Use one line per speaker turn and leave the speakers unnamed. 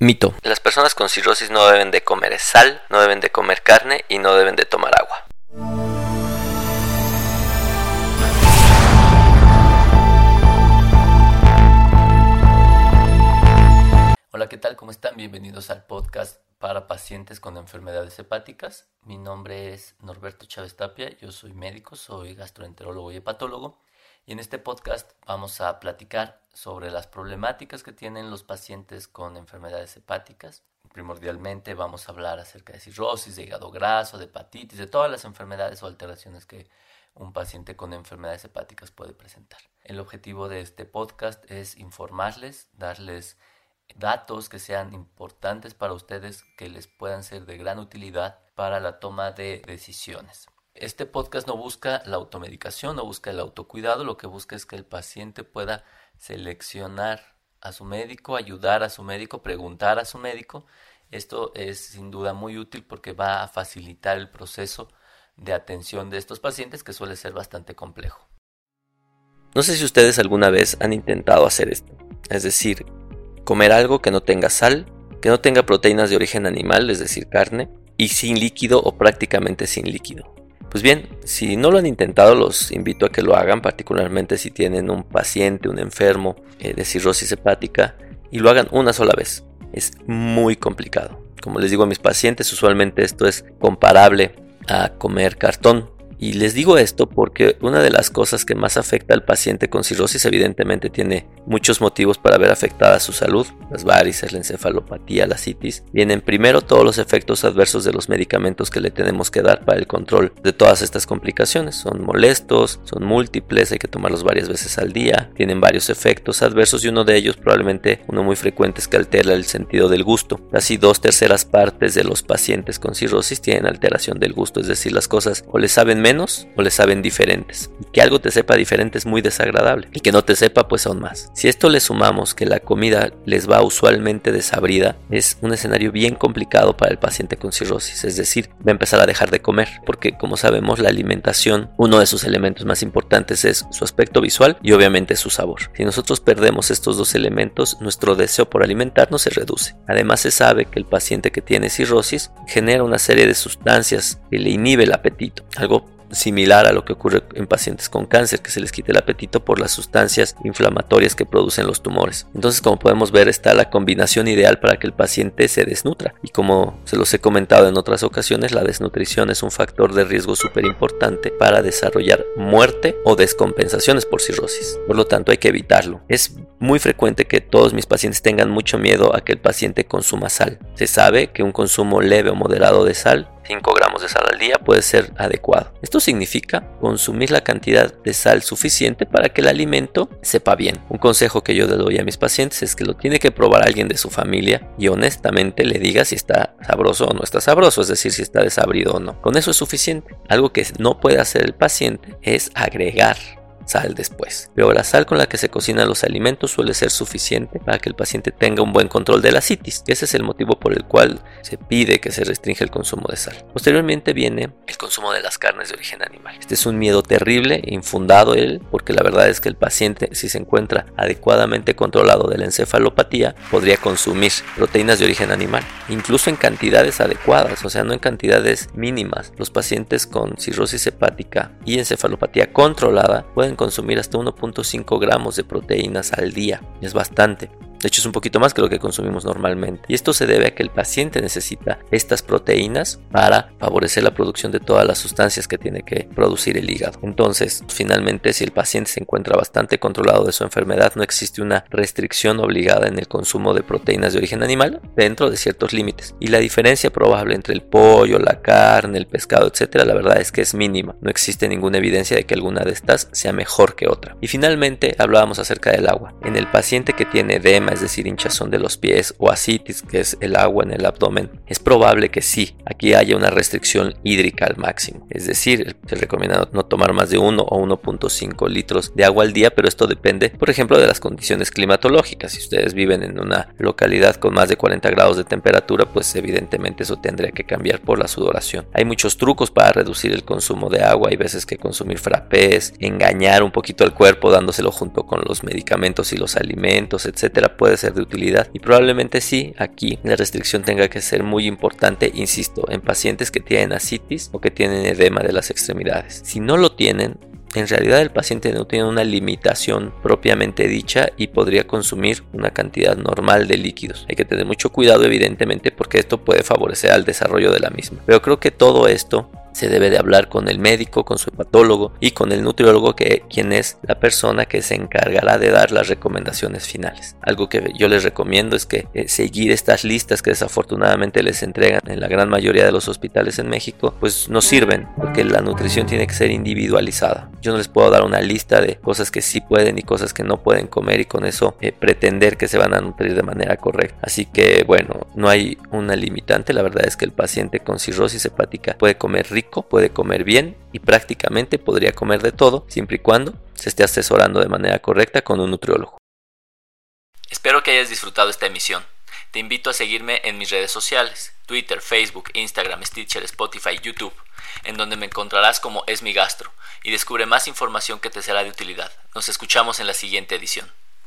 Mito. Las personas con cirrosis no deben de comer sal, no deben de comer carne y no deben de tomar agua. Hola, ¿qué tal? ¿Cómo están? Bienvenidos al podcast para pacientes con enfermedades hepáticas. Mi nombre es Norberto Chávez Tapia, yo soy médico, soy gastroenterólogo y hepatólogo y en este podcast vamos a platicar sobre las problemáticas que tienen los pacientes con enfermedades hepáticas. Primordialmente vamos a hablar acerca de cirrosis, de hígado graso, de hepatitis, de todas las enfermedades o alteraciones que un paciente con enfermedades hepáticas puede presentar. El objetivo de este podcast es informarles, darles datos que sean importantes para ustedes, que les puedan ser de gran utilidad para la toma de decisiones. Este podcast no busca la automedicación, no busca el autocuidado, lo que busca es que el paciente pueda seleccionar a su médico, ayudar a su médico, preguntar a su médico. Esto es sin duda muy útil porque va a facilitar el proceso de atención de estos pacientes que suele ser bastante complejo. No sé si ustedes alguna vez han intentado hacer esto, es decir, comer algo que no tenga sal, que no tenga proteínas de origen animal, es decir, carne, y sin líquido o prácticamente sin líquido. Pues bien, si no lo han intentado, los invito a que lo hagan, particularmente si tienen un paciente, un enfermo eh, de cirrosis hepática, y lo hagan una sola vez. Es muy complicado. Como les digo a mis pacientes, usualmente esto es comparable a comer cartón. Y les digo esto porque una de las cosas que más afecta al paciente con cirrosis evidentemente tiene muchos motivos para ver afectada su salud. Las varices, la encefalopatía, la citis. Vienen primero todos los efectos adversos de los medicamentos que le tenemos que dar para el control de todas estas complicaciones. Son molestos, son múltiples, hay que tomarlos varias veces al día. Tienen varios efectos adversos y uno de ellos probablemente uno muy frecuente es que altera el sentido del gusto. Casi dos terceras partes de los pacientes con cirrosis tienen alteración del gusto, es decir, las cosas o les saben o le saben diferentes. Que algo te sepa diferente es muy desagradable. Y que no te sepa, pues aún más. Si esto le sumamos que la comida les va usualmente desabrida, es un escenario bien complicado para el paciente con cirrosis. Es decir, va a empezar a dejar de comer. Porque como sabemos, la alimentación, uno de sus elementos más importantes es su aspecto visual y obviamente su sabor. Si nosotros perdemos estos dos elementos, nuestro deseo por alimentarnos se reduce. Además se sabe que el paciente que tiene cirrosis genera una serie de sustancias que le inhibe el apetito. Algo similar a lo que ocurre en pacientes con cáncer, que se les quita el apetito por las sustancias inflamatorias que producen los tumores. Entonces, como podemos ver, está la combinación ideal para que el paciente se desnutra. Y como se los he comentado en otras ocasiones, la desnutrición es un factor de riesgo súper importante para desarrollar muerte o descompensaciones por cirrosis. Por lo tanto, hay que evitarlo. Es muy frecuente que todos mis pacientes tengan mucho miedo a que el paciente consuma sal. Se sabe que un consumo leve o moderado de sal 5 gramos de sal al día puede ser adecuado. Esto significa consumir la cantidad de sal suficiente para que el alimento sepa bien. Un consejo que yo le doy a mis pacientes es que lo tiene que probar alguien de su familia y honestamente le diga si está sabroso o no está sabroso, es decir, si está desabrido o no. Con eso es suficiente. Algo que no puede hacer el paciente es agregar sal después. Pero la sal con la que se cocinan los alimentos suele ser suficiente para que el paciente tenga un buen control de la citis. Ese es el motivo por el cual se pide que se restringe el consumo de sal. Posteriormente viene el consumo de las carnes de origen animal. Este es un miedo terrible, infundado él, porque la verdad es que el paciente, si se encuentra adecuadamente controlado de la encefalopatía, podría consumir proteínas de origen animal, incluso en cantidades adecuadas, o sea, no en cantidades mínimas. Los pacientes con cirrosis hepática y encefalopatía controlada pueden consumir hasta 1.5 gramos de proteínas al día. Es bastante. De hecho, es un poquito más que lo que consumimos normalmente. Y esto se debe a que el paciente necesita estas proteínas para favorecer la producción de todas las sustancias que tiene que producir el hígado. Entonces, finalmente, si el paciente se encuentra bastante controlado de su enfermedad, no existe una restricción obligada en el consumo de proteínas de origen animal dentro de ciertos límites. Y la diferencia probable entre el pollo, la carne, el pescado, etcétera, la verdad es que es mínima. No existe ninguna evidencia de que alguna de estas sea mejor que otra. Y finalmente, hablábamos acerca del agua. En el paciente que tiene edema, es decir, hinchazón de los pies, o asitis, que es el agua en el abdomen, es probable que sí, aquí haya una restricción hídrica al máximo. Es decir, se recomienda no tomar más de 1 o 1.5 litros de agua al día, pero esto depende, por ejemplo, de las condiciones climatológicas. Si ustedes viven en una localidad con más de 40 grados de temperatura, pues evidentemente eso tendría que cambiar por la sudoración. Hay muchos trucos para reducir el consumo de agua, hay veces que consumir frappés, engañar un poquito al cuerpo dándoselo junto con los medicamentos y los alimentos, etcétera puede ser de utilidad y probablemente sí, aquí la restricción tenga que ser muy importante, insisto, en pacientes que tienen asitis o que tienen edema de las extremidades. Si no lo tienen, en realidad el paciente no tiene una limitación propiamente dicha y podría consumir una cantidad normal de líquidos. Hay que tener mucho cuidado evidentemente porque esto puede favorecer al desarrollo de la misma. Pero creo que todo esto se debe de hablar con el médico, con su hepatólogo y con el nutriólogo que quien es la persona que se encargará de dar las recomendaciones finales. Algo que yo les recomiendo es que eh, seguir estas listas que desafortunadamente les entregan en la gran mayoría de los hospitales en México, pues no sirven porque la nutrición tiene que ser individualizada. Yo no les puedo dar una lista de cosas que sí pueden y cosas que no pueden comer y con eso eh, pretender que se van a nutrir de manera correcta. Así que bueno, no hay una limitante, la verdad es que el paciente con cirrosis hepática puede comer puede comer bien y prácticamente podría comer de todo, siempre y cuando se esté asesorando de manera correcta con un nutriólogo. Espero que hayas disfrutado esta emisión. Te invito a seguirme en mis redes sociales, Twitter, Facebook, Instagram, Stitcher, Spotify, YouTube, en donde me encontrarás como Es mi gastro y descubre más información que te será de utilidad. Nos escuchamos en la siguiente edición.